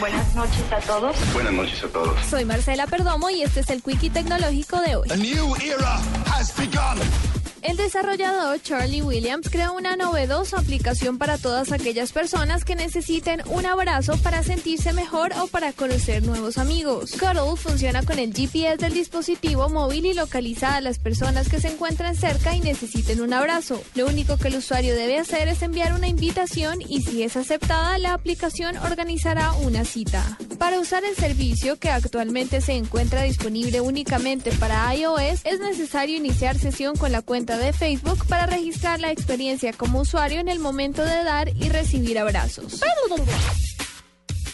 Buenas noches a todos. Buenas noches a todos. Soy Marcela Perdomo y este es el Quickie Tecnológico de hoy. A new era has begun. El desarrollador Charlie Williams creó una novedosa aplicación para todas aquellas personas que necesiten un abrazo para sentirse mejor o para conocer nuevos amigos. Cuddle funciona con el GPS del dispositivo móvil y localiza a las personas que se encuentran cerca y necesiten un abrazo. Lo único que el usuario debe hacer es enviar una invitación y si es aceptada, la aplicación organizará una cita. Para usar el servicio que actualmente se encuentra disponible únicamente para iOS, es necesario iniciar sesión con la cuenta de Facebook para registrar la experiencia como usuario en el momento de dar y recibir abrazos.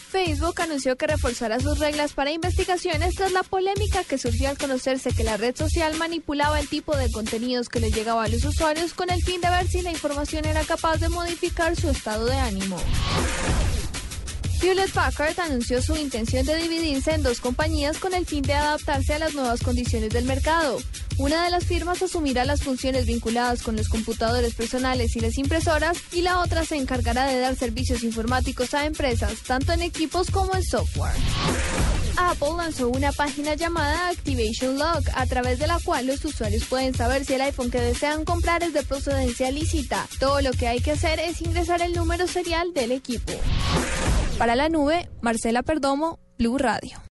Facebook anunció que reforzará sus reglas para investigaciones tras la polémica que surgió al conocerse que la red social manipulaba el tipo de contenidos que les llegaba a los usuarios con el fin de ver si la información era capaz de modificar su estado de ánimo. Hewlett Packard anunció su intención de dividirse en dos compañías con el fin de adaptarse a las nuevas condiciones del mercado. Una de las firmas asumirá las funciones vinculadas con los computadores personales y las impresoras y la otra se encargará de dar servicios informáticos a empresas, tanto en equipos como en software. Apple lanzó una página llamada Activation Log, a través de la cual los usuarios pueden saber si el iPhone que desean comprar es de procedencia lícita. Todo lo que hay que hacer es ingresar el número serial del equipo. Para la nube, Marcela Perdomo, Blue Radio.